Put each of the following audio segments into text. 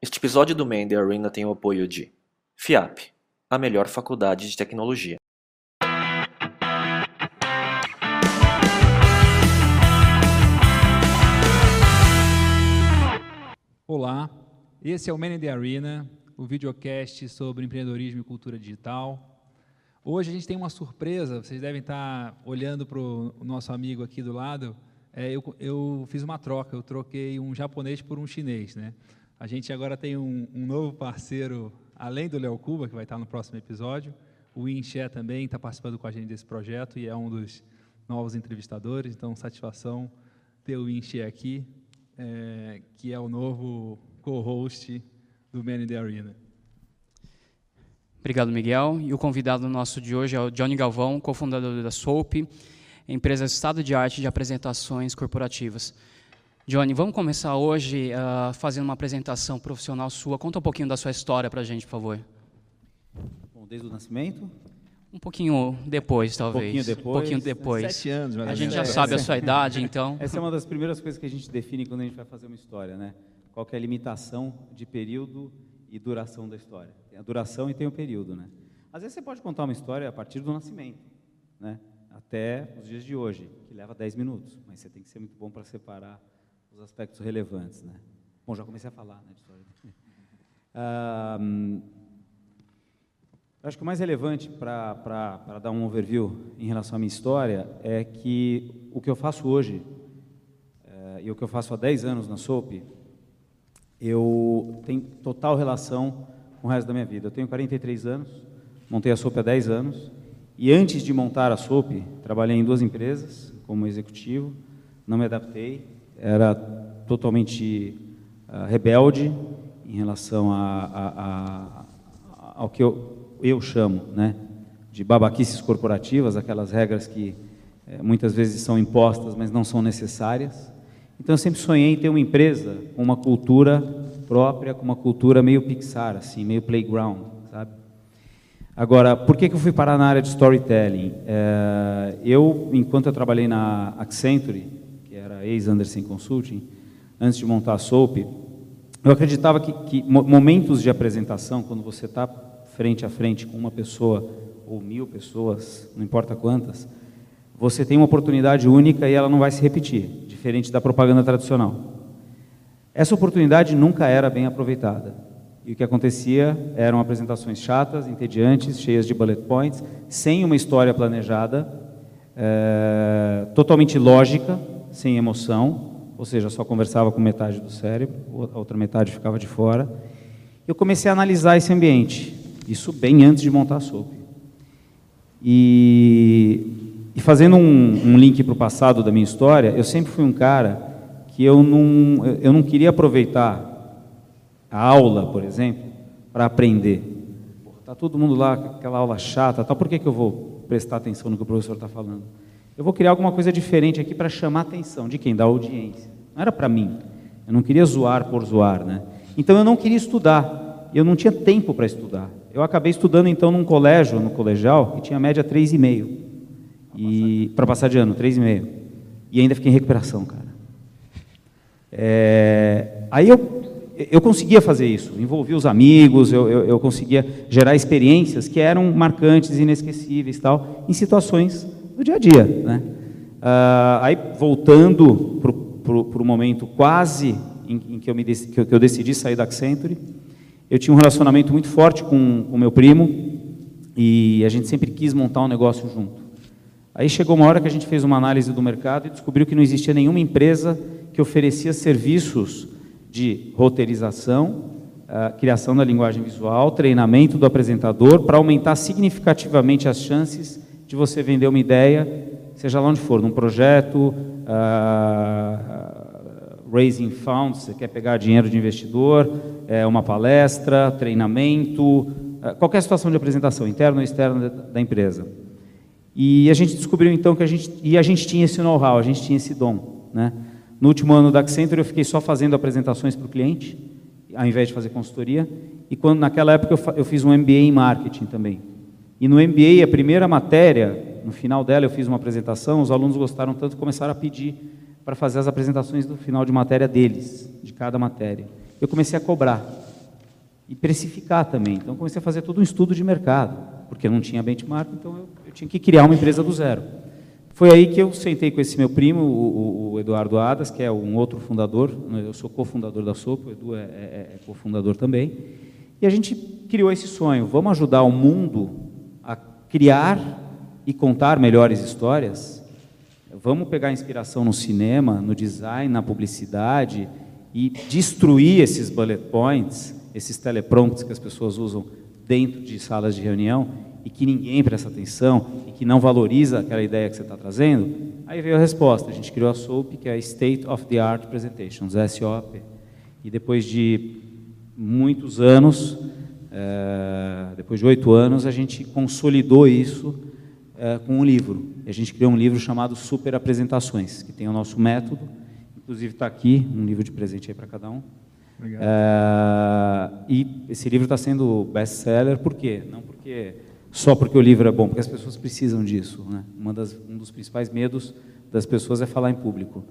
Este episódio do Man the Arena tem o apoio de FIAP, a melhor faculdade de tecnologia. Olá, esse é o Man in the Arena, o videocast sobre empreendedorismo e cultura digital. Hoje a gente tem uma surpresa, vocês devem estar olhando para o nosso amigo aqui do lado. É, eu, eu, fiz uma troca, eu troquei um japonês por um chinês, né? A gente agora tem um, um novo parceiro, além do Léo Cuba, que vai estar no próximo episódio. O Xie também está participando com a gente desse projeto e é um dos novos entrevistadores. Então, satisfação ter o Xie aqui, é, que é o novo co-host do Man in the Arena. Obrigado, Miguel. E o convidado nosso de hoje é o Johnny Galvão, cofundador da Soap, empresa estado de arte de apresentações corporativas. Johnny, vamos começar hoje uh, fazendo uma apresentação profissional sua. Conta um pouquinho da sua história para a gente, por favor. Bom, desde o nascimento? Um pouquinho depois, talvez. Um pouquinho depois. Um pouquinho depois. Sete anos, mais A gente já menos. sabe a sua idade, então. Essa é uma das primeiras coisas que a gente define quando a gente vai fazer uma história, né? Qual é a limitação de período e duração da história? Tem a duração e tem o período, né? Às vezes você pode contar uma história a partir do nascimento, né? Até os dias de hoje, que leva 10 minutos, mas você tem que ser muito bom para separar os aspectos relevantes, né? Bom, já comecei a falar, né, de história. Acho que o mais relevante para dar um overview em relação à minha história é que o que eu faço hoje eh, e o que eu faço há 10 anos na SOP, eu tenho total relação com o resto da minha vida. Eu tenho 43 anos, montei a SOP há 10 anos, e antes de montar a SOP, trabalhei em duas empresas como executivo, não me adaptei, era totalmente ah, rebelde em relação a, a- a- ao que eu, eu chamo né, de babaquices corporativas, aquelas regras que eh, muitas vezes são impostas, mas não são necessárias. Então eu sempre sonhei em ter uma empresa com uma cultura própria, com uma cultura meio Pixar, assim, meio playground, sabe? Agora, por que, que eu fui parar na área de storytelling? Eh, eu, enquanto eu trabalhei na Accenture, era ex-Anderson Consulting, antes de montar a Soap, eu acreditava que, que mo- momentos de apresentação, quando você está frente a frente com uma pessoa ou mil pessoas, não importa quantas, você tem uma oportunidade única e ela não vai se repetir, diferente da propaganda tradicional. Essa oportunidade nunca era bem aproveitada. E o que acontecia eram apresentações chatas, entediantes, cheias de bullet points, sem uma história planejada, eh, totalmente lógica, sem emoção, ou seja, só conversava com metade do cérebro, a outra metade ficava de fora. Eu comecei a analisar esse ambiente, isso bem antes de montar a SOP. E, e fazendo um, um link para o passado da minha história, eu sempre fui um cara que eu não, eu não queria aproveitar a aula, por exemplo, para aprender. Está todo mundo lá aquela aula chata, tal. por que, que eu vou prestar atenção no que o professor está falando? Eu vou criar alguma coisa diferente aqui para chamar a atenção de quem? Da audiência. Não era para mim. Eu não queria zoar por zoar. Né? Então eu não queria estudar. Eu não tinha tempo para estudar. Eu acabei estudando então num colégio, no colegial, que tinha média 3,5. E para passar de ano, 3,5. E ainda fiquei em recuperação, cara. É, aí eu, eu conseguia fazer isso, envolvia os amigos, eu, eu, eu conseguia gerar experiências que eram marcantes, inesquecíveis, tal, em situações do dia a dia. Né? Ah, aí, voltando para o momento quase em, em que, eu me, que, eu, que eu decidi sair da Accenture, eu tinha um relacionamento muito forte com o meu primo e a gente sempre quis montar um negócio junto. Aí chegou uma hora que a gente fez uma análise do mercado e descobriu que não existia nenhuma empresa que oferecia serviços de roteirização, ah, criação da linguagem visual, treinamento do apresentador, para aumentar significativamente as chances de você vender uma ideia, seja lá onde for, num projeto, ah, raising funds, você quer pegar dinheiro de investidor, é, uma palestra, treinamento, ah, qualquer situação de apresentação, interna ou externa da- empresa. E a gente descobriu então que a gente e a gente tinha esse know-how, a gente tinha esse dom, né? No último ano da Accenture eu fiquei só fazendo apresentações para o cliente, ao invés de fazer consultoria. E quando naquela época eu, eu fiz um MBA em marketing também. E no MBA a primeira matéria, no final dela eu fiz uma apresentação, os alunos gostaram tanto que começaram a pedir para fazer as apresentações do final de matéria deles, de cada matéria. Eu comecei a cobrar. e precificar também. Então, comecei a fazer todo um estudo de mercado, porque não tinha benchmark, então eu, eu tinha que criar uma empresa do zero. Foi aí que eu sentei com esse meu primo, o, o Eduardo Adas, que é um outro fundador, né, eu sou cofundador da Sopa, o Edu é, é, é cofundador também, e a gente criou esse sonho, vamos ajudar o mundo criar e contar melhores histórias? Vamos pegar inspiração no cinema, no design, na publicidade e destruir esses bullet points, esses teleprompts que as pessoas usam dentro de salas de reunião e que ninguém presta atenção e que não valoriza aquela ideia que você está trazendo, aí veio a resposta. A gente criou a SOAP, que é a State of the Art Presentations, SOP. E depois de muitos anos, é, depois de oito anos, a gente consolidou isso é, com um livro. E a gente criou um livro chamado Super Apresentações, que tem o nosso método. Inclusive está aqui, um livro de presente aí para cada um. É, e esse livro está sendo best-seller, por quê? Não porque só porque o livro é bom, porque as pessoas precisam disso. Né? Uma das, um dos principais medos das pessoas é falar em público.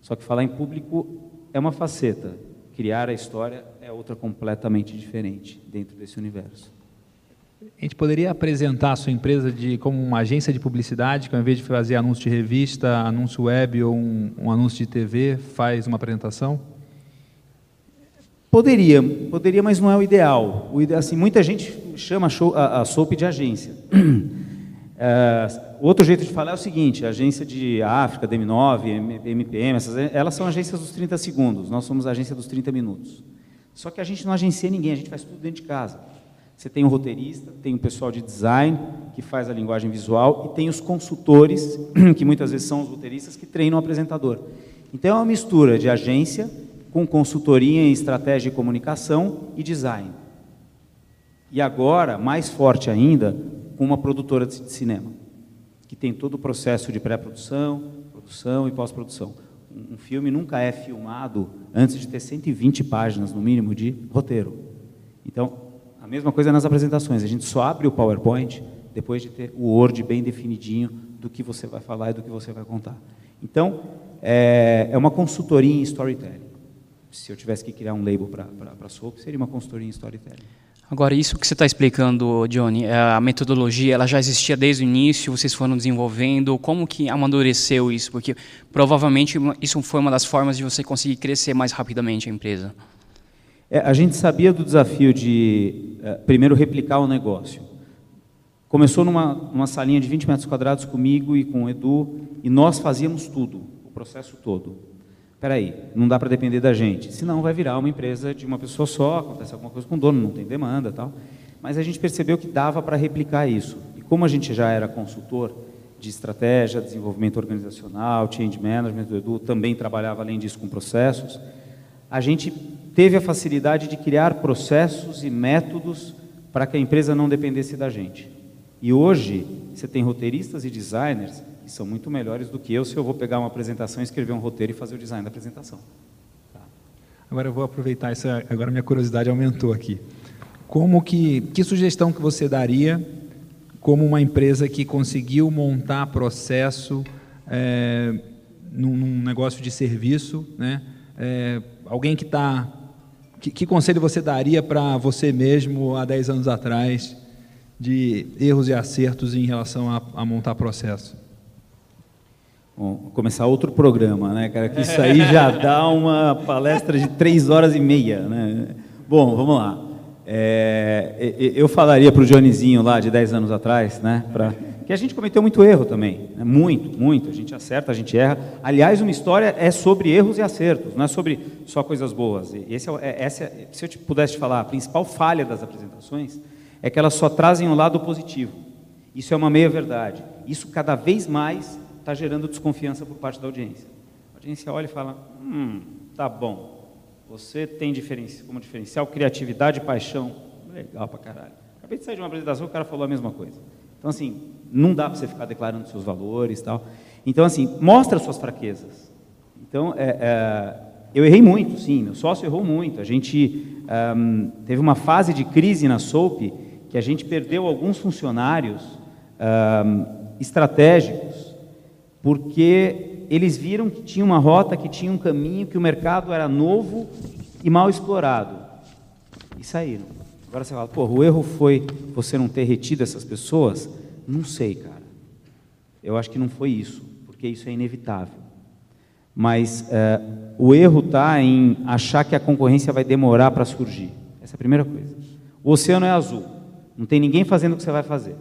Só que falar em público é uma faceta, criar a história é outra completamente diferente dentro desse universo. A gente poderia apresentar a sua empresa de, como uma agência de publicidade, que ao invés de fazer anúncio de revista, anúncio web ou um, um anúncio de TV, faz uma apresentação? Poderia, poderia, mas não é o ideal. O ideal assim, muita gente chama a, a SOAP de agência. É, outro jeito de falar é o seguinte: a agência de África, DM9, MPM, essas, elas são agências dos 30 segundos, nós somos a agência dos 30 minutos. Só que a gente não agencia ninguém, a gente faz tudo dentro de casa. Você tem um roteirista, tem o um pessoal de design que faz a linguagem visual e tem os consultores, que muitas vezes são os roteiristas, que treinam o apresentador. Então é uma mistura de agência com consultoria em estratégia de comunicação e design. E agora, mais forte ainda, com uma produtora de cinema, que tem todo o processo de pré-produção, produção e pós-produção. Um filme nunca é filmado antes de ter 120 páginas, no mínimo, de roteiro. Então, a mesma coisa nas apresentações. A gente só abre o PowerPoint depois de ter o Word bem definidinho do que você vai falar e do que você vai contar. Então, é, é uma consultoria em storytelling se eu tivesse que criar um label para a SOAP, seria uma consultoria em storytelling. Agora, isso que você está explicando, Johnny, é, a metodologia, ela já existia desde o início, vocês foram desenvolvendo, como que amadureceu isso? Porque provavelmente isso foi uma das formas de você conseguir crescer mais rapidamente a empresa. É, a gente sabia do desafio de, é, primeiro, replicar o negócio. Começou numa, numa salinha de 20 metros quadrados comigo e com o Edu, e nós fazíamos tudo, o processo todo aí, não dá para depender da gente, senão vai virar uma empresa de uma pessoa só, acontece alguma coisa com o dono, não tem demanda tal. Mas a gente percebeu que dava para replicar isso. E como a gente já era consultor de estratégia, desenvolvimento organizacional, change management, o Edu também trabalhava além disso com processos, a gente teve a facilidade de criar processos e métodos para que a empresa não dependesse da gente. E hoje, você tem roteiristas e designers e são muito melhores do que eu se eu vou pegar uma apresentação, escrever um roteiro e fazer o design da apresentação. Tá. Agora eu vou aproveitar essa, agora minha curiosidade aumentou aqui. Como que, que sugestão que você daria como uma empresa que conseguiu montar processo é, num, num, negócio de serviço, né? É, alguém que está que, que, conselho você daria para você mesmo há 10 anos atrás de erros e acertos em relação a, a montar processo? Bom, começar outro programa, né, cara? Que isso aí já dá uma palestra de três horas e meia, né? Bom, vamos lá. É, eu falaria para o Johnnyzinho lá de 10 anos atrás, né? Pra, que a gente cometeu muito erro também, né? muito, muito. A gente acerta, a gente erra. Aliás, uma história é sobre erros e acertos, não é sobre só coisas boas. E esse é, é essa, se eu te pudesse te falar, a principal falha das apresentações é que elas só trazem um lado positivo. Isso é uma meia verdade. Isso cada vez mais está gerando desconfiança por parte da audiência. A audiência olha e fala: hum, tá bom, você tem como diferencial criatividade e paixão. Legal pra caralho. Acabei de sair de uma apresentação, o cara falou a mesma coisa. Então, assim, não dá para você ficar declarando seus valores tal. Então, assim, mostra suas fraquezas. Então, é, é, eu errei muito, sim, meu sócio errou muito. A gente teve uma fase de crise na SOAP que a gente perdeu alguns funcionários estratégicos porque eles viram que tinha uma rota, que tinha um caminho, que o mercado era novo e mal explorado. E saíram. Agora você fala, pô, o erro foi você não ter retido essas pessoas? Não sei, cara. Eu acho que não foi isso, porque isso é inevitável. Mas é, o erro está em achar que a concorrência vai demorar para surgir. Essa é a primeira coisa. O oceano é azul. Não tem ninguém fazendo o que você vai fazer.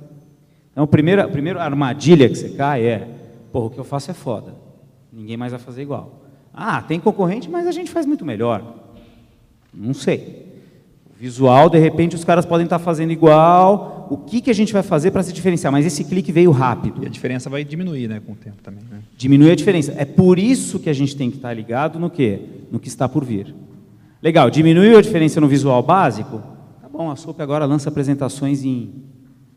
Então, a primeira, a primeira armadilha que você cai é: pô, o que eu faço é foda. Ninguém mais vai fazer igual. Ah, tem concorrente, mas a gente faz muito melhor. Não sei. O visual, de repente, os caras podem estar fazendo igual. O que, que a gente vai fazer para se diferenciar? Mas esse clique veio rápido. E a diferença vai diminuir né, com o tempo também. Né? Diminui a diferença. É por isso que a gente tem que estar ligado no quê? No que está por vir. Legal, diminuiu a diferença no visual básico? Tá bom, a SOP agora lança apresentações em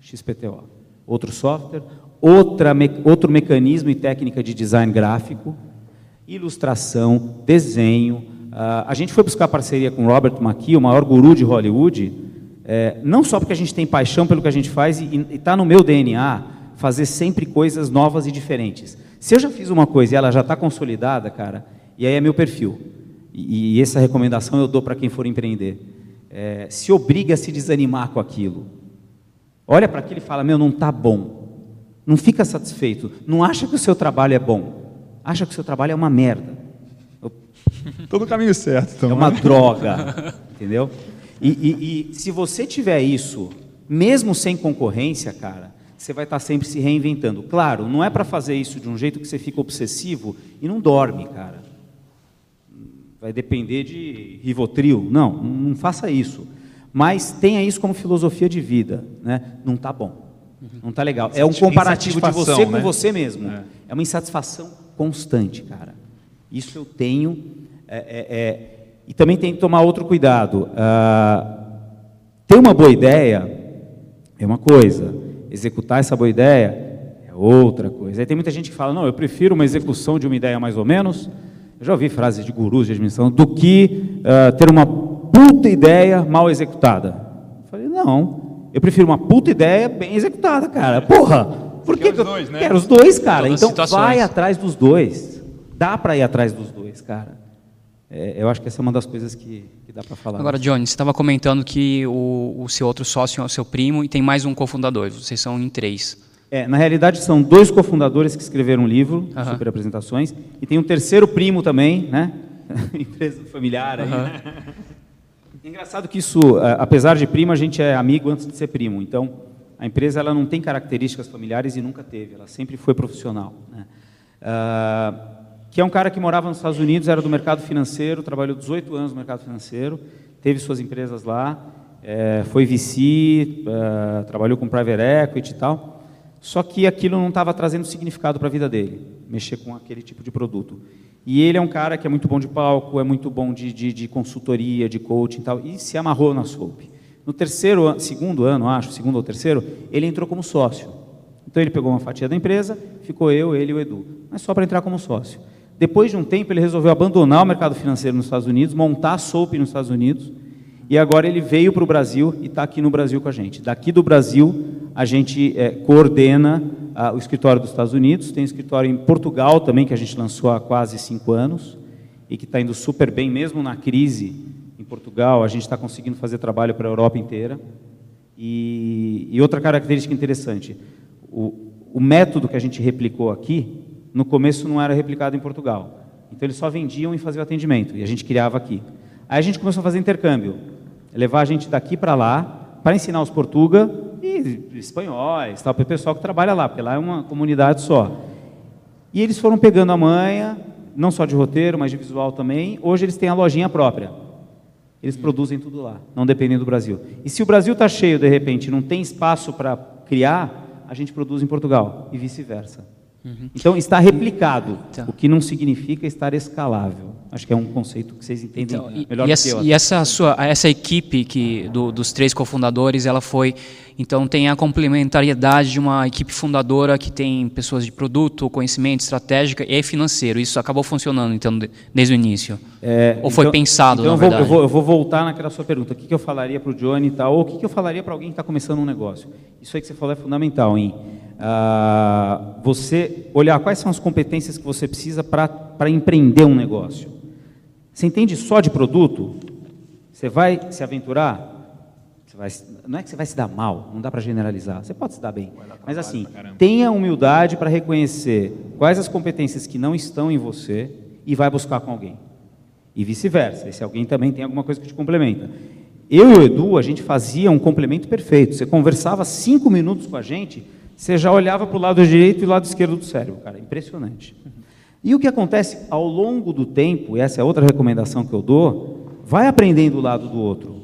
XPTO. Outro software, outra, outro mecanismo e técnica de design gráfico, ilustração, desenho. Uh, a gente foi buscar parceria com Robert McKee, o maior guru de Hollywood, é, não só porque a gente tem paixão pelo que a gente faz e está no meu DNA fazer sempre coisas novas e diferentes. Se eu já fiz uma coisa e ela já está consolidada, cara, e aí é meu perfil. E, e essa recomendação eu dou para quem for empreender. É, se obriga a se desanimar com aquilo. Olha para aquilo e fala: Meu, não está bom. Não fica satisfeito. Não acha que o seu trabalho é bom acha que o seu trabalho é uma merda. Estou no caminho certo. Então. É uma droga, entendeu? E, e, e, se você tiver isso, mesmo sem concorrência, cara, você vai estar sempre se reinventando. Claro, não é para fazer isso de um jeito que você fica obsessivo e não dorme, cara. Vai depender de Rivotril. Não, não faça isso. Mas tenha isso como filosofia de vida. Né? Não está bom. Não está legal. É um comparativo de você né? com você mesmo. É. é uma insatisfação constante, cara. Isso eu tenho. É, é, é, e também tem que tomar outro cuidado. Ah, ter uma boa ideia é uma coisa, executar essa boa ideia é outra coisa. Aí tem muita gente que fala: não, eu prefiro uma execução de uma ideia mais ou menos. Eu já ouvi frases de gurus de administração do que uh, ter uma puta ideia mal executada. Eu falei: não, eu prefiro uma puta ideia bem executada, cara. Porra! Por que, que os dois, né? Quero os dois, cara. então vai atrás dos dois. Dá para ir atrás dos dois, cara. É, eu acho que essa é uma das coisas que, que dá para falar. Agora, Johnny, você estava comentando que o, o, seu outro sócio é o seu primo e tem mais um cofundador. Vocês são em três. É, na realidade, são dois cofundadores que escreveram um livro, uh -huh. Super Apresentações, e tem um terceiro primo também, né? Empresa familiar aí. Uh -huh. Engraçado que isso, é, apesar de primo, a gente é amigo antes de ser primo. Então, a empresa ela não tem características familiares e nunca teve, ela sempre foi profissional. Né? Uh, que é um cara que morava nos Estados Unidos, era do mercado financeiro, trabalhou 18 anos no mercado financeiro, teve suas empresas lá, é, foi VC, uh, trabalhou com private equity e tal. Só que aquilo não estava trazendo significado para a vida dele, mexer com aquele tipo de produto. E ele é um cara que é muito bom de palco, é muito bom de, de, de consultoria, de coaching e tal, e se amarrou na Soap. No terceiro, segundo ano, acho, segundo ou terceiro, ele entrou como sócio. Então ele pegou uma fatia da empresa, ficou eu, ele e o Edu, mas só para entrar como sócio. Depois de um tempo, ele resolveu abandonar o mercado financeiro nos Estados Unidos, montar a Soap nos Estados Unidos, e agora ele veio para o Brasil e está aqui no Brasil com a gente. Daqui do Brasil, a gente é, coordena ah, o escritório dos Estados Unidos, tem escritório em Portugal também, que a gente lançou há quase cinco anos, e que está indo super bem, mesmo na crise Portugal, a gente está conseguindo fazer trabalho para a Europa inteira. E, e outra característica interessante, o, o, método que a gente replicou aqui, no começo não era replicado em Portugal. Então eles só vendiam e faziam atendimento, e a gente criava aqui. Aí a gente começou a fazer intercâmbio, levar a gente daqui para lá, para ensinar os portuga e espanhóis, para o pessoal que trabalha lá, porque lá é uma comunidade só. E eles foram pegando a manha, não só de roteiro, mas de visual também. Hoje eles têm a lojinha própria. Eles produzem tudo lá, não dependem do Brasil. E se o Brasil está cheio, de repente, não tem espaço para criar, a gente produz em Portugal e vice-versa. Uhum. Então está replicado, então. o que não significa estar escalável. Acho que é um conceito que vocês entendem então, melhor e, essa, que eu. E essa sua, essa equipe que do, dos três cofundadores, ela foi, então tem a complementariedade de uma equipe fundadora que tem pessoas de produto, conhecimento, estratégica e financeiro. Isso acabou funcionando então desde o início. É, ou foi então, pensado então na eu vou, eu vou, eu vou, voltar naquela sua pergunta. O que, que eu falaria para o Johnny e tal, ou o que, que eu falaria para alguém que está começando um negócio? Isso aí que você falou é fundamental, hein? Ah, você olhar quais são as competências que você precisa para empreender um negócio. Você entende só de produto? Você vai se aventurar? vai, não é que você vai se dar mal, não dá para generalizar, você pode se dar bem. Mas assim, tenha humildade para reconhecer quais as competências que não estão em você e vai buscar com alguém. E vice-versa, esse alguém também tem alguma coisa que te complementa. Eu e o Edu, a gente fazia um complemento perfeito. Você conversava cinco minutos com a gente, você já olhava para o lado direito e o lado esquerdo do cérebro, cara, impressionante. E o que acontece ao longo do tempo, e essa é outra recomendação que eu dou, vai aprendendo o lado do outro.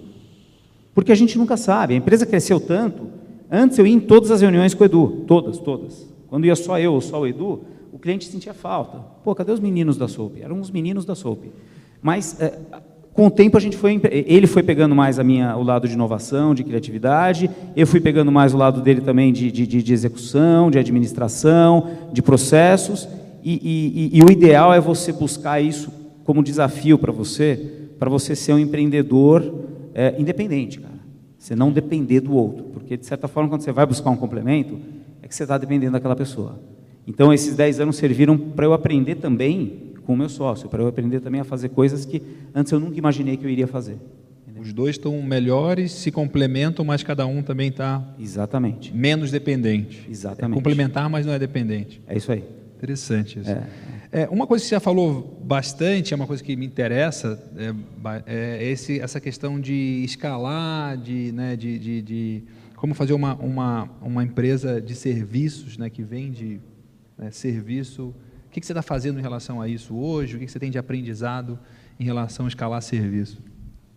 Porque a gente nunca sabe, a empresa cresceu tanto. Antes eu ia em todas as reuniões com o Edu, todas, todas. Quando ia só eu ou só o Edu, o cliente sentia falta. Pô, cadê os meninos da SOAP? Eram os meninos da SOAP. Mas é, com o tempo a gente foi, ele foi pegando mais a minha, o lado de inovação, de criatividade, eu fui pegando mais o lado dele também de, de, de execução, de administração, de processos, e, e, e, o ideal é você buscar isso como desafio para você, para você ser um empreendedor é, independente, cara. Você não depender do outro, porque de certa forma quando você vai buscar um complemento, é que você está dependendo daquela pessoa. Então esses 10 anos serviram para eu aprender também com o meu sócio, para eu aprender também a fazer coisas que antes eu nunca imaginei que eu iria fazer. Entendeu? Os dois estão melhores, se complementam, mas cada um também está Exatamente. menos dependente. Exatamente. É complementar, mas não é dependente. É isso aí. Interessante isso. É. É, uma coisa que você já falou bastante, é uma coisa que me interessa, é, é esse, essa questão de escalar, de, né, de, de, de como fazer uma, uma, uma empresa de serviços né, que vende né, serviço o que você está fazendo em relação a isso hoje? O que você tem de aprendizado em relação a escalar serviço?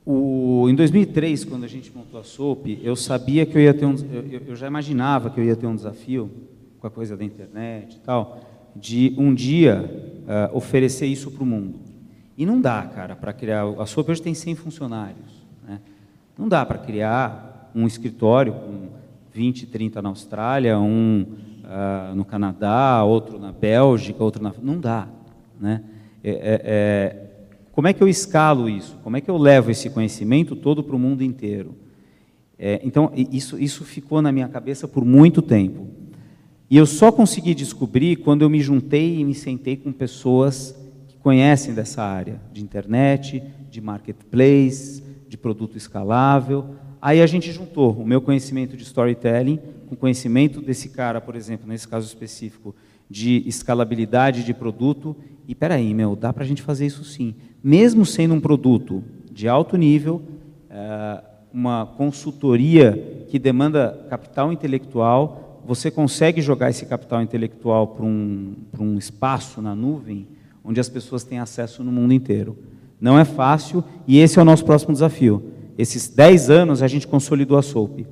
O, em 2003, quando a gente montou a SOP, eu sabia que eu ia ter um, eu, eu, já imaginava que eu ia ter um desafio com a coisa da internet e tal, de um dia uh, oferecer isso para o mundo. E não dá, cara, para criar. A SOP hoje tem 100 funcionários. Né? Não dá para criar um escritório com 20, 30 na Austrália, um uh, no Canadá, outro na Bélgica, outro na. Não dá. Né? É, é, é, como é que eu escalo isso? Como é que eu levo esse conhecimento todo para o mundo inteiro? É, então, isso, isso ficou na minha cabeça por muito tempo. E eu só consegui descobrir quando eu me juntei e me sentei com pessoas que conhecem dessa área de internet, de marketplace, de produto escalável. Aí a gente juntou o meu conhecimento de storytelling com conhecimento desse cara, por exemplo, nesse caso específico, de escalabilidade de produto. E peraí, meu, dá para a gente fazer isso sim. Mesmo sendo um produto de alto nível, eh, uma consultoria que demanda capital intelectual, você consegue jogar esse capital intelectual para um, um espaço na nuvem onde as pessoas têm acesso no mundo inteiro. Não é fácil e esse é o nosso próximo desafio. Esses 10 anos a gente consolidou a SOAP.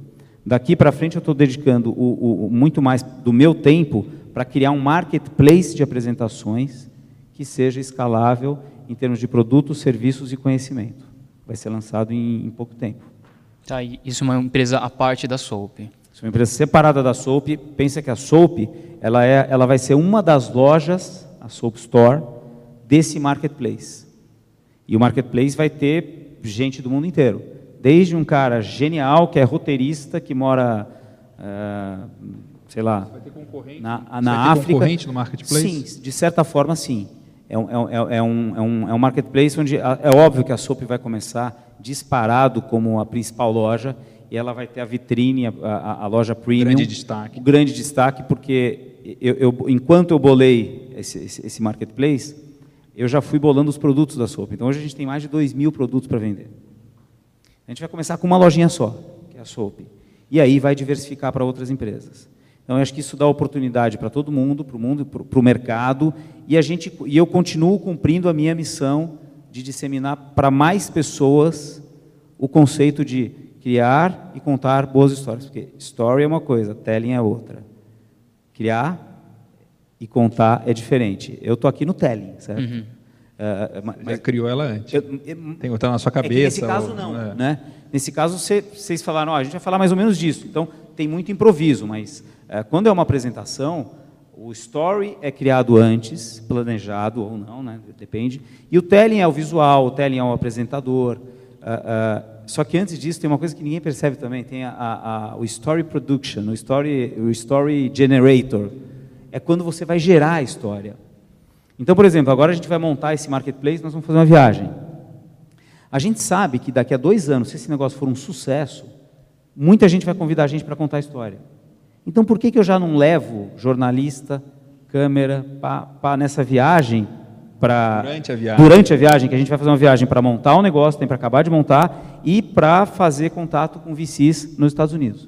Daqui para frente eu estou dedicando o, o, muito mais do meu tempo para criar um marketplace de apresentações que seja escalável em termos de produtos, serviços e conhecimento. Vai ser lançado em, em pouco tempo. Tá, isso é uma empresa à parte da Soap. Isso é uma empresa separada da Soap. Pensa que a Soap ela, é, ela vai ser uma das lojas, a Soap Store, desse marketplace. E o marketplace vai ter gente do mundo inteiro. Desde um cara genial, que é roteirista, que mora, uh, sei lá, na, na África. concorrente no marketplace? Sim, de certa forma, sim. É um, é, é, é, um, é, um, é um marketplace onde é óbvio que a SOP vai começar disparado como a principal loja e ela vai ter a vitrine, a, a, a loja premium. Grande destaque. O grande destaque, porque eu, eu, enquanto eu bolei esse, esse, esse, marketplace, eu já fui bolando os produtos da SOP. Então hoje a gente tem mais de 2 mil produtos para vender. A gente vai começar com uma lojinha só, que é a Soap. E aí vai diversificar para outras empresas. Então, eu acho que isso dá oportunidade para todo mundo, para o mundo, para o mercado, e, a gente, e eu continuo cumprindo a minha missão de disseminar para mais pessoas o conceito de criar e contar boas histórias. Porque story é uma coisa, telling é outra. Criar e contar é diferente. Eu estou aqui no telling, certo? Uhum. Uh, mas, criou ela antes. Eu, eu, Tem outra na sua cabeça. É nesse caso ou, não, é. né? Nesse caso vocês falaram, oh, a gente vai falar mais ou menos disso. Então tem muito improviso, mas uh, quando é uma apresentação, o story é criado antes, planejado ou não, né? Depende. E o telling é o visual, o telling é o apresentador. Uh, só que antes disso tem uma coisa que ninguém percebe também, tem a, a, a, o story production, o story, o story generator. É quando você vai gerar a história. Então, por exemplo, agora a gente vai montar esse marketplace, nós vamos fazer uma viagem. A gente sabe que daqui a dois anos, se esse negócio for um sucesso, muita gente vai convidar a gente para contar a história. Então, por que, que eu já não levo jornalista, câmera, para nessa viagem para durante a viagem, durante a viagem que a gente vai fazer uma viagem para montar um negócio, tem para acabar de montar e para fazer contato com VCs nos Estados Unidos.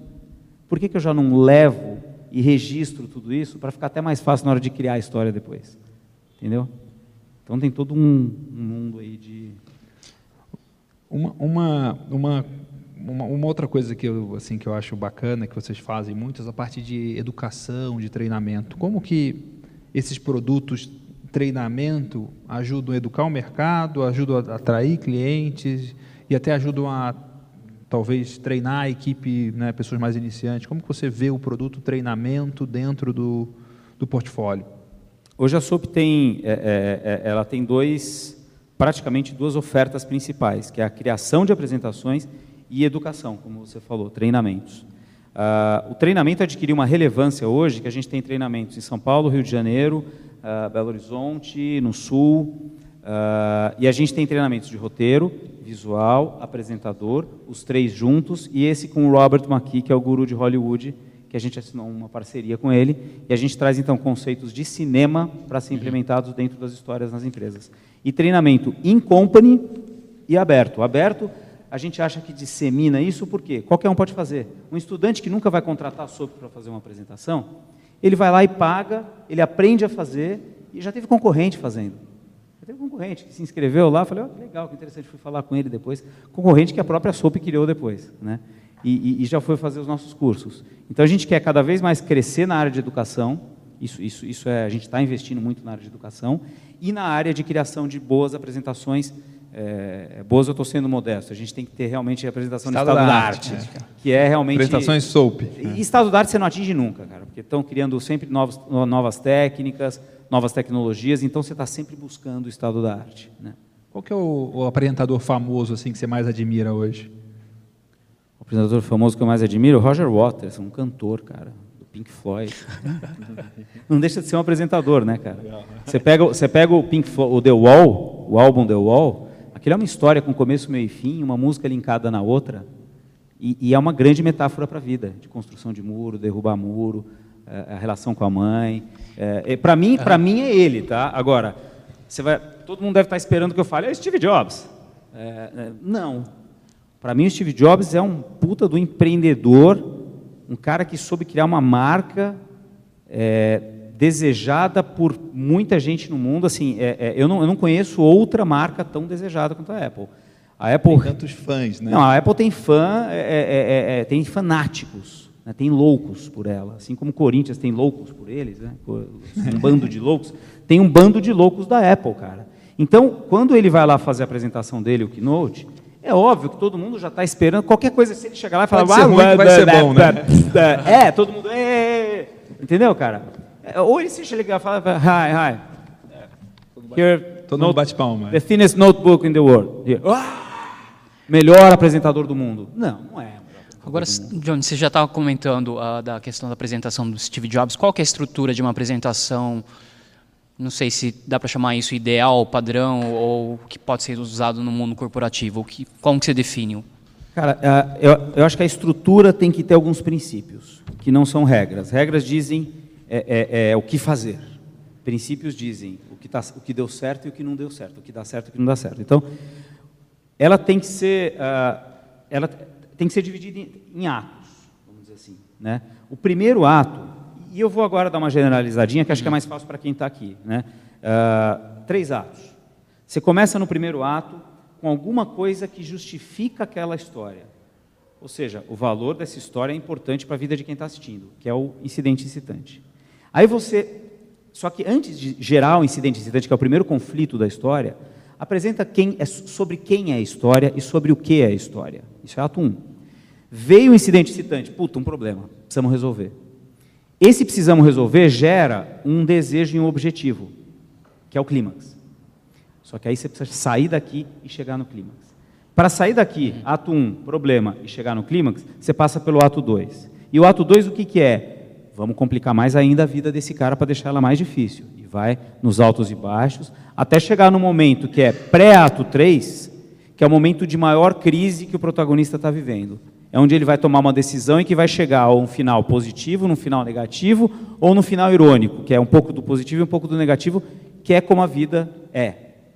Por que, que eu já não levo e registro tudo isso para ficar até mais fácil na hora de criar a história depois? Entendeu? Então tem todo um, um mundo aí de uma, uma, uma uma, outra coisa que eu, assim, que eu acho bacana, que vocês fazem muito, é a parte de educação, de treinamento. Como que esses produtos treinamento ajudam a educar o mercado, ajudam a atrair clientes e até ajudam a talvez treinar a equipe, né, pessoas mais iniciantes. Como que você vê o produto treinamento dentro do, do portfólio? Hoje a SOP tem, é, é, é, ela tem dois, praticamente duas ofertas principais, que é a criação de apresentações e educação, como você falou, treinamentos. Uh, o treinamento adquiriu uma relevância hoje, que a gente tem treinamentos em São Paulo, Rio de Janeiro, uh, Belo Horizonte, no Sul, uh, e a gente tem treinamentos de roteiro, visual, apresentador, os três juntos, e esse com o Robert McKee, que é o guru de Hollywood, que a gente assinou uma parceria com ele, e a gente traz então conceitos de cinema para ser implementados dentro das histórias nas empresas. E treinamento in company e aberto. Aberto, a gente acha que dissemina isso porque qualquer um pode fazer. Um estudante que nunca vai contratar sobre para fazer uma apresentação, ele vai lá e paga, ele aprende a fazer e já teve concorrente fazendo. Já teve concorrente que se inscreveu lá, falei, oh, que legal, que interessante, fui falar com ele depois. Concorrente que a própria SOP criou depois, né? E, e, já foi fazer os nossos cursos. Então a gente quer cada vez mais crescer na área de educação, isso, isso, isso é, a gente está investindo muito na área de educação, e na área de criação de boas apresentações é, Boas, eu estou sendo modesto. A gente tem que ter realmente a apresentação estado de estado da, da arte, arte é. que é realmente. Apresentações SOAP. E estado da arte você não atinge nunca, cara, porque estão criando sempre novos, novas técnicas, novas tecnologias, então você está sempre buscando o estado da arte. Né? Qual que é o, o, apresentador famoso assim que você mais admira hoje? Apresentador famoso que eu mais admiro? Roger Waters, um cantor, cara. do Pink Floyd. não deixa de ser um apresentador, né, cara? Você pega, você pega o Pink Floyd, o The Wall, o álbum The Wall, Aquilo é uma história com começo, meio e fim, uma música linkada na outra, e, e é uma grande metáfora para a vida, de construção de muro, derrubar muro, é, a relação com a mãe. É, para mim, para mim é ele, tá? Agora, você vai, todo mundo deve estar esperando que eu fale, é Steve Jobs. É, é não. Para mim, o Steve Jobs é um puta do empreendedor, um cara que soube criar uma marca é, desejada por muita gente no mundo. Assim, é, é, eu, não, eu não conheço outra marca tão desejada quanto a Apple. A Apple tem tantos fãs, né? Não, a Apple tem fã, é, é, é, tem fanáticos, né? tem loucos por ela. Assim como o Corinthians tem loucos por eles, né? um bando de loucos. Tem um bando de loucos da Apple, cara. Então, quando ele vai lá fazer a apresentação dele, o keynote, é óbvio que todo mundo já está esperando qualquer coisa. Se ele chegar lá e falar, vai ser ruim, vai ser bom, né? É, todo mundo, entendeu, cara? É, ou ele se chega e fala, hi, hi. Here, Todo mundo bate palma. The thinnest notebook in the world. Here. Ah, melhor apresentador do mundo. Não, não é. Agora, John, você já estava comentando uh, da questão da apresentação do Steve Jobs. Qual é a estrutura de uma apresentação? Não sei se dá para chamar isso ideal, padrão, ou que pode ser usado no mundo corporativo. Que, como que você define? Cara, uh, eu, eu acho que a estrutura tem que ter alguns princípios, que não são regras. Regras dizem é, é, é o que fazer. Princípios dizem o que, tá, o que deu certo e o que não deu certo, o que dá certo e o que não dá certo. Então, ela tem que ser, uh, ela tem que ser dividida em, em, atos, vamos dizer assim. Né? O primeiro ato, e eu vou agora dar uma generalizadinha, que acho que é mais fácil para quem está aqui. Né? Uh, três atos. Você começa no primeiro ato com alguma coisa que justifica aquela história. Ou seja, o valor dessa história é importante para a vida de quem está assistindo, que é o incidente incitante. Aí você, só que antes de gerar o incidente incidente, que é o primeiro conflito da história, apresenta quem é, sobre quem é a história e sobre o que é a história. Isso é ato 1. Veio o incidente incitante, puta, um problema, precisamos resolver. Esse precisamos resolver gera um desejo e um objetivo, que é o clímax. Só que aí você precisa sair daqui e chegar no clímax. Para sair daqui, ato 1, problema, e chegar no clímax, você passa pelo ato 2. E o ato 2 o que, que é? Vamos complicar mais ainda a vida desse cara para deixar ela mais difícil. E vai nos altos e baixos, até chegar no momento que é pré-ato 3, que é o momento de maior crise que o protagonista está vivendo. É onde ele vai tomar uma decisão e que vai chegar a um final positivo, num final negativo, ou no final irônico, que é um pouco do positivo e um pouco do negativo, que é como a vida é.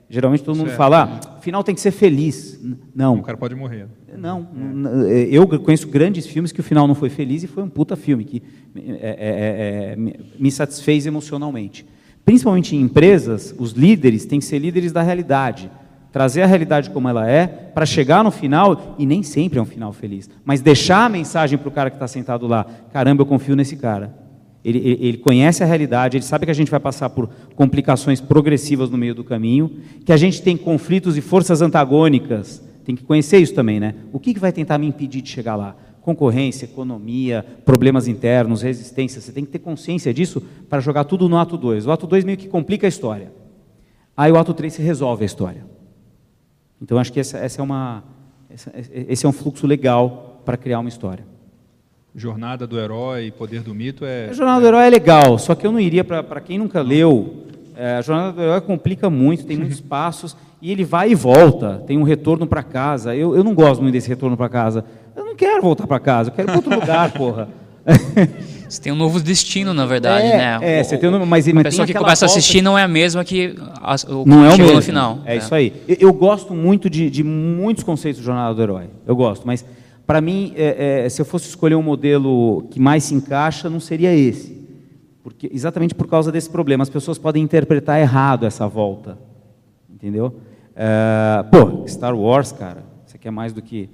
Geralmente todo mundo Certo. fala, ah, o final tem que ser feliz. Não, O cara pode morrer. não, n- eu conheço grandes filmes que o final não foi feliz e foi um puta filme que é, é, é, é, me- me satisfez emocionalmente. Principalmente em empresas, os líderes têm que ser líderes da realidade, trazer a realidade como ela é, para chegar no final e nem sempre é um final feliz, mas deixar a mensagem para o cara que está sentado lá: caramba, eu confio nesse cara. Ele, ele, ele conhece a realidade, ele sabe que a gente vai passar por complicações progressivas no meio do caminho, que a gente tem conflitos e forças antagônicas. Tem que conhecer isso também, né? O que, que vai tentar me impedir de chegar lá? Concorrência, economia, problemas internos, resistência. Você tem que ter consciência disso para jogar tudo no ato 2. O ato 2 meio que complica a história. Aí o ato 3 se resolve a história. Então acho que essa, essa é uma, essa- esse é um fluxo legal para criar uma história. Jornada do herói, poder do mito é. A Jornada do Herói é legal, só que eu não iria para quem nunca leu. é, a Jornada do Herói complica muito, tem muitos passos e ele vai e volta, tem um retorno para casa. Eu, eu não gosto muito desse retorno para casa. Eu não quero voltar para casa, eu quero ir para outro lugar, porra. Você tem um novo destino, na verdade, É, né? é, O- você tem um- mas- a pessoa que começa a assistir não é a mesma que a, o Não é o chegou mesmo. no final. É, isso aí. Eu, eu gosto muito de, de muitos conceitos do Jornada do Herói. Eu gosto, mas para mim, é, é, se eu fosse escolher um modelo que mais se encaixa, não seria esse. Porque, exatamente por causa desse problema. As pessoas podem interpretar errado essa volta. Entendeu? É, pô, Star Wars, cara, aqui é mais do que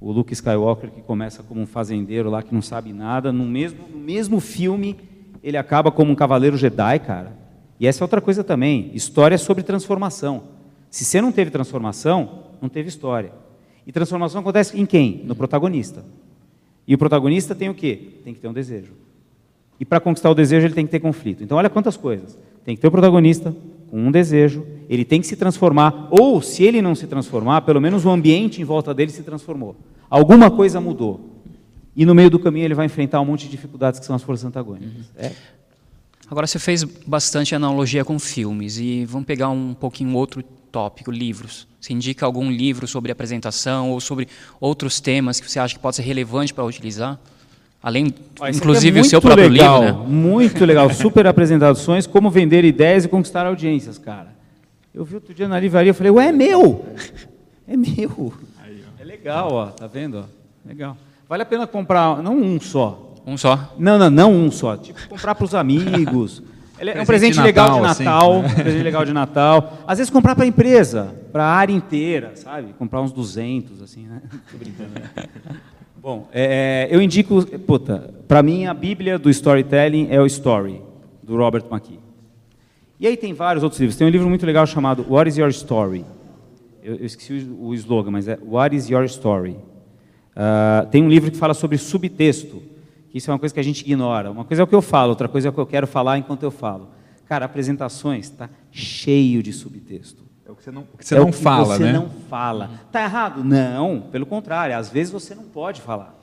o Luke Skywalker que começa como um fazendeiro lá que não sabe nada. No mesmo, no mesmo filme, ele acaba como um cavaleiro Jedi, cara. E essa é outra coisa também. História é sobre transformação. Se você não teve transformação, não teve história. E transformação acontece em quem? No protagonista. E o protagonista tem o quê? Tem que ter um desejo. E para conquistar o desejo, ele tem que ter conflito. Então, olha quantas coisas. Tem que ter o protagonista com um desejo, ele tem que se transformar, ou se ele não se transformar, pelo menos o ambiente em volta dele se transformou. Alguma coisa mudou. E no meio do caminho ele vai enfrentar um monte de dificuldades que são as forças antagônicas. É. Agora você fez bastante analogia com filmes e vamos pegar um pouquinho outro tópico, livros. Você indica algum livro sobre apresentação ou sobre outros temas que você acha que pode ser relevante para utilizar? Além, Ó, aqui inclusive, é o seu próprio legal, livro, né? Muito legal. Super apresentações, como vender ideias e conquistar audiências, cara. Eu vi outro dia na livraria, eu falei, ué, é meu! É meu! É legal, ó, tá vendo? ó? Legal. Vale a pena comprar, não um só. Um só. Não, não, não um só. Tipo, comprar para os amigos. Ele é um Presente de legal de Natal, assim, Natal, né? um presente legal de Natal. Às vezes comprar para a empresa, para a área inteira, sabe? Comprar uns 200, assim, né? Tô brincando. né? Bom, é, eu indico, puta, para mim a bíblia do storytelling é o Story, do Robert McKee. E aí tem vários outros livros. Tem um livro muito legal chamado What is Your Story? Eu, eu esqueci o, o slogan, mas é What is Your Story? Ah, tem um livro que fala sobre subtexto, que isso é uma coisa que a gente ignora. Uma coisa é o que eu falo, outra coisa é o que eu quero falar enquanto eu falo. Cara, apresentações está cheio de subtexto. É o que você não, que você é não o que fala, você né? não fala. Tá errado? Não, pelo contrário. Às vezes você não pode falar.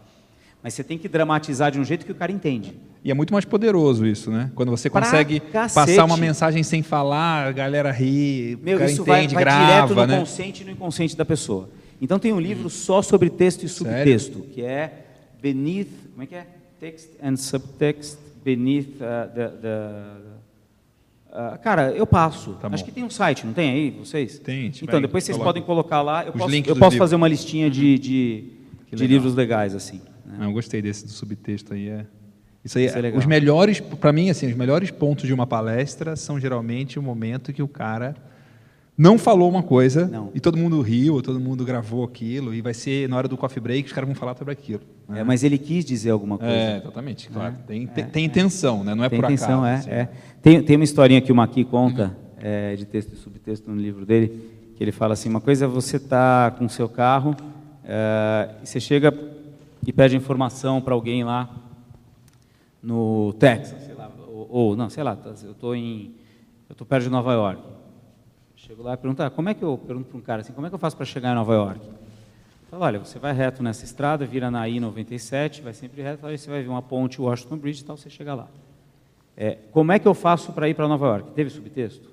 Mas você tem que dramatizar de um jeito que o cara entende. E é muito mais poderoso isso, né? Quando você Pra consegue cacete. passar uma mensagem sem falar, a galera ri, Meu, o cara isso entende, vai, vai direto grava, no né? consciente e no inconsciente da pessoa. Então tem um livro só sobre texto e subtexto, que é Beneath, como é que é? Text and Subtext Beneath uh, the... the- uh, cara, eu passo. Tá Acho que tem um site, não tem aí, vocês? Tem, Então, depois vocês coloca. podem colocar lá. Eu Os posso, eu posso fazer uma listinha de, de, Que de legal. livros legais, assim. né? Não, eu gostei desse do subtexto aí. É... Isso aí, Isso é legal. os melhores, para mim, assim, os melhores pontos de uma palestra são geralmente o momento que o cara não falou uma coisa Não. e todo mundo riu, todo mundo gravou aquilo e vai ser na hora do coffee break os caras vão falar sobre aquilo. né? É, mas ele quis dizer alguma coisa. É, exatamente, claro. tem, tem, tem intenção, né? Não é Tem por intenção, acaso. é, assim. é. Tem, tem uma historinha que o Maqui conta, é, de texto e subtexto no livro dele, que ele fala assim, uma coisa é você estar com o seu carro, é, e você chega e pede informação para alguém lá no Texas, sei lá, ou, ou, não, sei lá, tá, eu estou em, eu estou perto de Nova York. Chego lá e pergunto, ah, como é que eu, pergunto para um cara assim, como é que eu faço para chegar em Nova York? Fala, olha, você vai reto nessa estrada, vira na I-97, vai sempre reto, aí você vai ver uma ponte Washington Bridge e tal, você chega lá. É, como é que eu faço para ir para Nova York? Teve subtexto?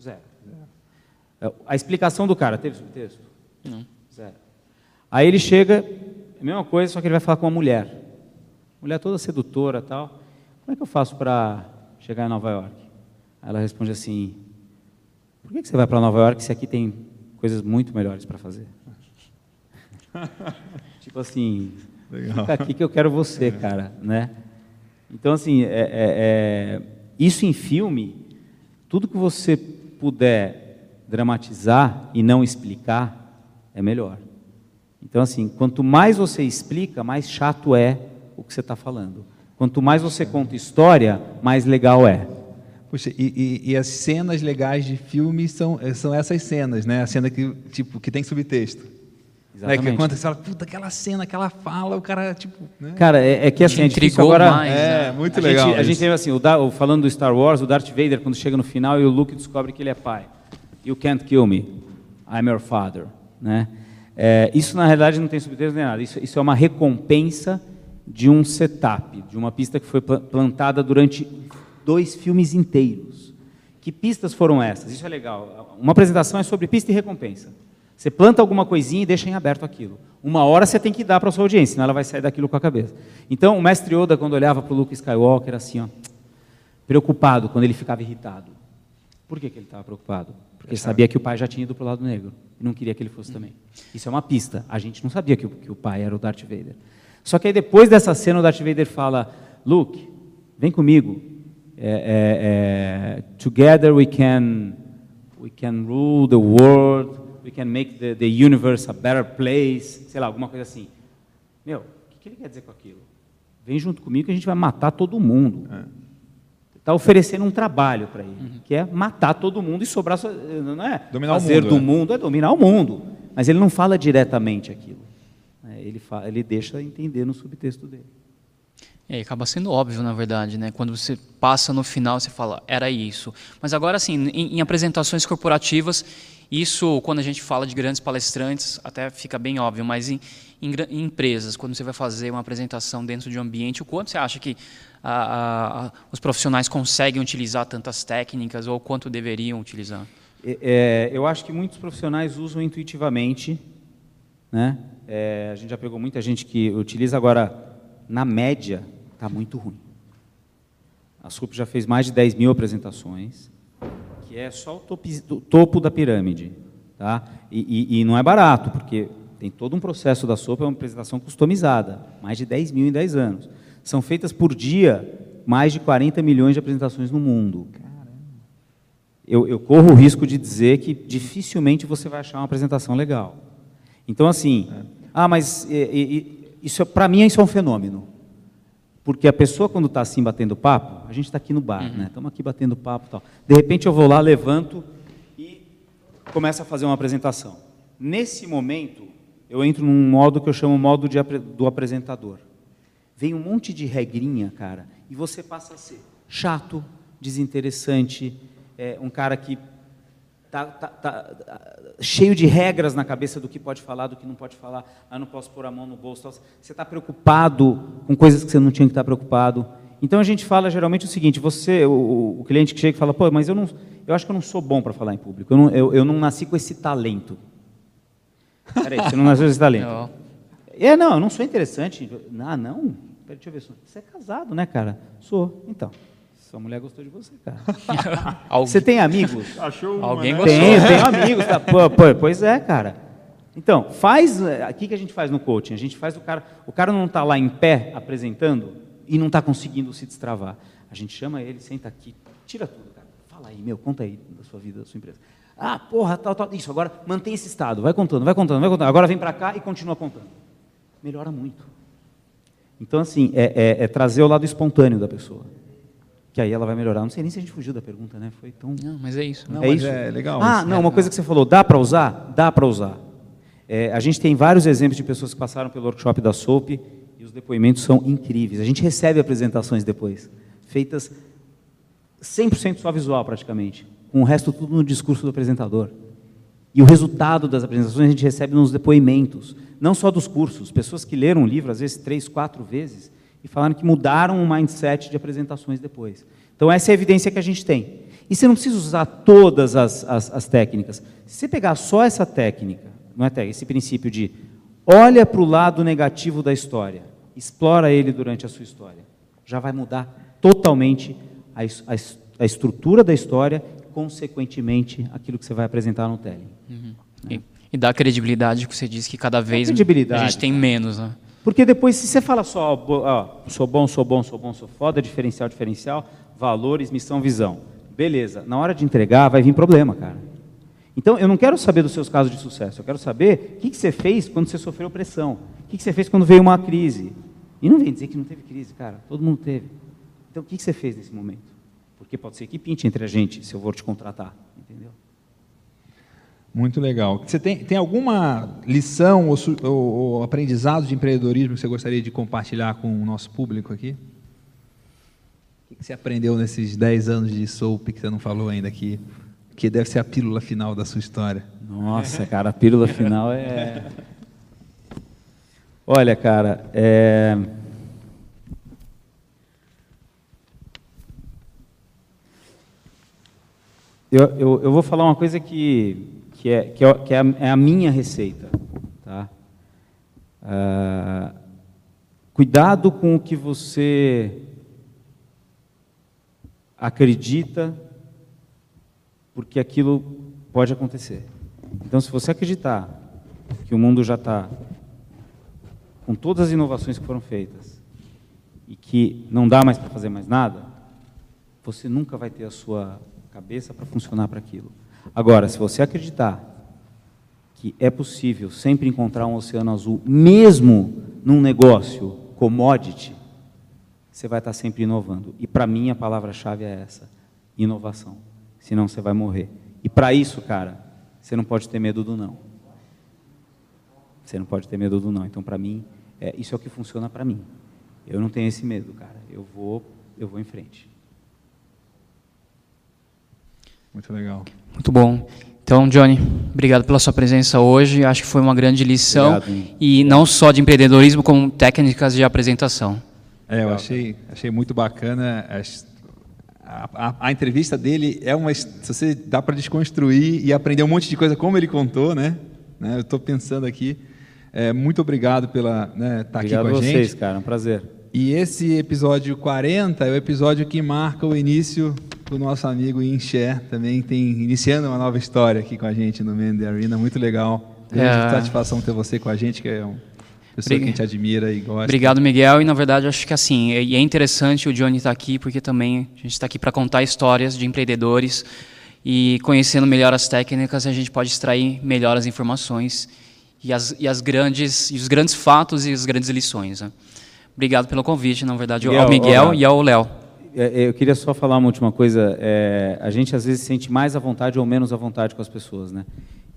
Zero. É, A explicação do cara, teve subtexto? Não. Zero. Aí ele chega, a mesma coisa, só que ele vai falar com uma mulher. Mulher toda sedutora tal. Como é que eu faço para chegar em Nova York? Aí ela responde assim: Por que você vai para Nova York se aqui tem coisas muito melhores para fazer? tipo assim, Legal. fica aqui que eu quero você, cara, né? Então assim, é, é, é, isso em filme, tudo que você puder dramatizar e não explicar é melhor. Então assim, quanto mais você explica, mais chato é o que você está falando. Quanto mais você conta história, mais legal é. Puxa, e, e, e, as cenas legais de filme são, são essas cenas, né? A cena que, tipo, que tem subtexto. Exatamente. Né? Que quando você fala, puta, aquela cena, aquela fala, o cara, tipo... Né? Cara, é, é que assim, difícil agora... Mais, é, né? muito a legal. Gente, a gente teve assim, o, o, falando do Star Wars, o Darth Vader, quando chega no final e o Luke descobre que ele é pai. You can't kill me, I'm your father. Né? É, isso, na realidade, não tem subtexto nem nada. Isso, isso é uma recompensa de um setup, de uma pista que foi plantada durante dois filmes inteiros. Que pistas foram essas? Isso é legal. Uma apresentação é sobre pista e recompensa. Você planta alguma coisinha e deixa em aberto aquilo. Uma hora você tem que dar para a sua audiência, senão ela vai sair daquilo com a cabeça. Então, o mestre Yoda, quando olhava para o Luke Skywalker, assim, ó, preocupado quando ele ficava irritado. Por que, que ele estava preocupado? Porque ele sabia que o pai já tinha ido para o lado negro e não queria que ele fosse também. Isso é uma pista. A gente não sabia que o, que o pai era o Darth Vader. Só que aí depois dessa cena o Darth Vader fala, Luke, vem comigo. É, é, é, together we can, we can rule the world, we can make the, the universe a better place, sei lá, alguma coisa assim. Meu, o que, que ele quer dizer com aquilo? Vem junto comigo que a gente vai matar todo mundo. Está oferecendo um trabalho para ele, uhum. que é matar todo mundo e sobrar, não é dominar fazer o mundo, do é. mundo, é dominar o mundo. Mas ele não fala diretamente aquilo ele, fala, ele deixa entender no subtexto dele. É, acaba sendo óbvio, na verdade, né? Quando você passa no final, você fala, era isso. Mas agora, assim, em, em, apresentações corporativas, isso, quando a gente fala de grandes palestrantes, até fica bem óbvio, mas em, em, em empresas, quando você vai fazer uma apresentação dentro de um ambiente, o quanto você acha que a, a, os profissionais conseguem utilizar tantas técnicas ou quanto deveriam utilizar? É, é eu acho que muitos profissionais usam intuitivamente, né? É, a gente já pegou muita gente que utiliza agora, na média, está muito ruim. A SUP já fez mais de 10 mil apresentações, que é só o topo, o topo da pirâmide. Tá? E, e, e, não é barato, porque tem todo um processo da SOP, é uma apresentação customizada, mais de 10 mil em 10 anos. São feitas por dia mais de 40 milhões de apresentações no mundo. Eu, eu corro o risco de dizer que dificilmente você vai achar uma apresentação legal. Então, assim, é. Ah, mas e, e, isso para mim isso é um fenômeno. Porque a pessoa, quando está assim batendo papo, a gente está aqui no bar, uhum. né? Estamos aqui batendo papo tal. De repente eu vou lá, levanto e começo a fazer uma apresentação. Nesse momento, eu entro num modo que eu chamo modo de, do apresentador. Vem um monte de regrinha, cara, e você passa a ser chato, desinteressante, é, um cara que Tá, tá, tá, cheio de regras na cabeça do que pode falar, do que não pode falar. Ah, não posso pôr a mão no bolso. Você está preocupado com coisas que você não tinha que estar preocupado. Então a gente fala geralmente o seguinte: você, o, o cliente que chega e fala, pô, mas eu não, eu acho que eu não sou bom para falar em público. Eu não, eu, eu não nasci com esse talento. Peraí, você não nasceu com esse talento? Não. É, não, eu não sou interessante. Ah, não. Peraí, deixa eu ver. Você é casado, né, cara? Sou. Então. Sua mulher gostou de você, cara. você tem amigos? Achou uma, Alguém né? gostou. Tenho, tenho amigos. Tá? Pô, pô, pois é, cara. Então, faz. Aqui que a gente faz no coaching. A gente faz o cara. O cara não está lá em pé apresentando e não está conseguindo se destravar. A gente chama ele, senta aqui, tira tudo, cara. Fala aí, meu, conta aí da sua vida, da sua empresa. Ah, porra, tal, tal. Isso, agora mantém esse estado. Vai contando, vai contando, vai contando. Agora vem para cá e continua contando. Melhora muito. Então, assim, é, é, é trazer o lado espontâneo da pessoa que aí ela vai melhorar. Não sei nem se a gente fugiu da pergunta, né? Foi tão. Não, mas é isso. Não, é isso. É legal. Ah, isso. não, uma coisa que você falou, dá para usar? Dá para usar. É, a gente tem vários exemplos de pessoas que passaram pelo workshop da SOP e os depoimentos são incríveis. A gente recebe apresentações depois, feitas 100% só visual praticamente, com o resto tudo no discurso do apresentador. E o resultado das apresentações a gente recebe nos depoimentos, não só dos cursos, pessoas que leram o livro às vezes três, quatro vezes e falaram que mudaram o mindset de apresentações depois. Então, essa é a evidência que a gente tem. E você não precisa usar todas as, as, as técnicas. Se você pegar só essa técnica, não é técnica, esse princípio de Olha para o lado negativo da história. Explora ele durante a sua história. Já vai mudar totalmente a, a, a estrutura da história, consequentemente, aquilo que você vai apresentar no telling. Uhum. E, e dá credibilidade que você disse que cada vez a gente tem menos. Né? Porque depois, se você fala só, ó, sou bom, sou bom, sou bom, sou foda, diferencial, diferencial, valores, missão, visão. Beleza, na hora de entregar vai vir problema, cara. Então, eu não quero saber dos seus casos de sucesso, eu quero saber o que, que você fez quando você sofreu pressão, o que, que você fez quando veio uma crise. E não vem dizer que não teve crise, cara, todo mundo teve. Então, o que, que você fez nesse momento? Porque pode ser que pinte entre a gente se eu vou te contratar, entendeu? Muito legal. Você tem, tem alguma lição ou, ou, ou aprendizado de empreendedorismo que você gostaria de compartilhar com o nosso público aqui? O que você aprendeu nesses 10 anos de SOAP que você não falou ainda aqui? Que deve ser a pílula final da sua história. Nossa, cara, a pílula final é. Olha, cara, é. Eu, eu, eu vou falar uma coisa que que é, que é, que é, a, é a, minha receita. Tá? Ah, cuidado com o que você acredita, porque aquilo pode acontecer. Então, se você acreditar que o mundo já está com todas as inovações que foram feitas e que não dá mais para fazer mais nada, você nunca vai ter a sua cabeça para funcionar para aquilo. Agora, se você acreditar que é possível sempre encontrar um oceano azul, mesmo num negócio commodity, você vai estar sempre inovando. E para mim a palavra-chave é essa: inovação. Senão você vai morrer. E para isso, cara, você não pode ter medo do não. Você não pode ter medo do não. Então, para mim, é, isso é o que funciona para mim. Eu não tenho esse medo, cara. Eu vou, eu vou em frente. Muito legal. Muito bom. Então, Johnny, obrigado pela sua presença hoje. Acho que foi uma grande lição. Obrigado, e não só de empreendedorismo, como técnicas de apresentação. É, eu achei, achei muito bacana. A, a, a, entrevista dele é uma. Se você dá para desconstruir e aprender um monte de coisa como ele contou, né? né eu estou pensando aqui. É, muito obrigado pela né, estar tá aqui com a, a gente. vocês, cara, um prazer. E esse episódio 40 é o episódio que marca o início do nosso amigo Incher, também tem iniciando uma nova história aqui com a gente no Mende Arena, muito legal. É uma satisfação ter você com a gente, que é um pessoa que a gente admira e gosta. Obrigado, Miguel. E na verdade, acho que assim, é, é interessante o Johnny estar aqui, porque também a gente está aqui para contar histórias de empreendedores e conhecendo melhor as técnicas, a gente pode extrair melhor as informações e as, e as grandes, e os grandes fatos e as grandes lições. Né? Obrigado pelo convite, na verdade, Miguel, ao Miguel olá. e ao Léo. É, é, eu queria só falar uma última coisa. É, a gente às vezes sente mais à vontade ou menos à vontade com as pessoas, né?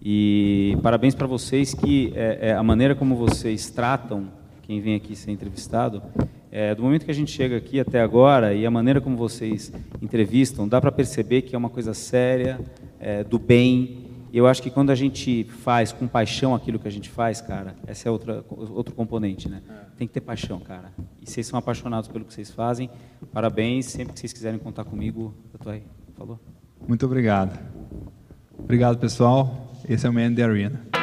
E parabéns para vocês que é, é, a maneira como vocês tratam quem vem aqui ser entrevistado, é, do momento que a gente chega aqui até agora e a maneira como vocês entrevistam, dá para perceber que é uma coisa séria, do bem, eu acho que quando a gente faz com paixão aquilo que a gente faz, cara, esse é outra, outro componente, né? Tem que ter paixão, cara. E vocês são apaixonados pelo que vocês fazem. Parabéns. Sempre que vocês quiserem contar comigo, eu estou aí. Falou? Muito obrigado. Obrigado, pessoal. Esse é o Man the Arena.